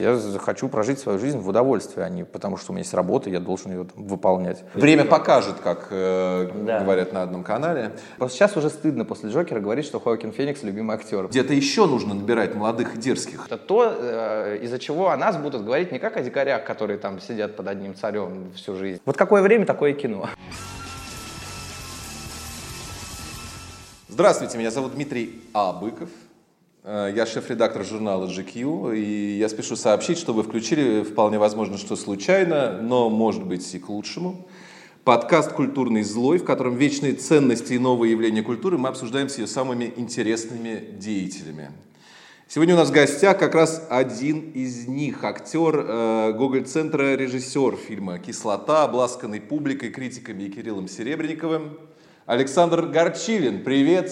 Я хочу прожить свою жизнь в удовольствии, а не потому, что у меня есть работа, я должен ее там, выполнять. Время покажет, как э, да. говорят на одном канале. Просто сейчас уже стыдно после Джокера говорить, что Хоакин Феникс любимый актер. Где-то еще нужно набирать молодых и дерзких. Это то, э, из-за чего о нас будут говорить не как о дикарях, которые там сидят под одним царем всю жизнь. Вот какое время, такое кино. Здравствуйте, меня зовут Дмитрий Абыков. Э, я шеф-редактор журнала GQ, и я спешу сообщить, что вы включили, вполне возможно, что случайно, но может быть и к лучшему, подкаст «Культурный злой», в котором вечные ценности и новые явления культуры мы обсуждаем с ее самыми интересными деятелями. Сегодня у нас в гостях как раз один из них, актер э, Гоголь-центра, режиссер фильма «Кислота», обласканный публикой, критиками и Кириллом Серебренниковым, Александр Горчилин. Привет,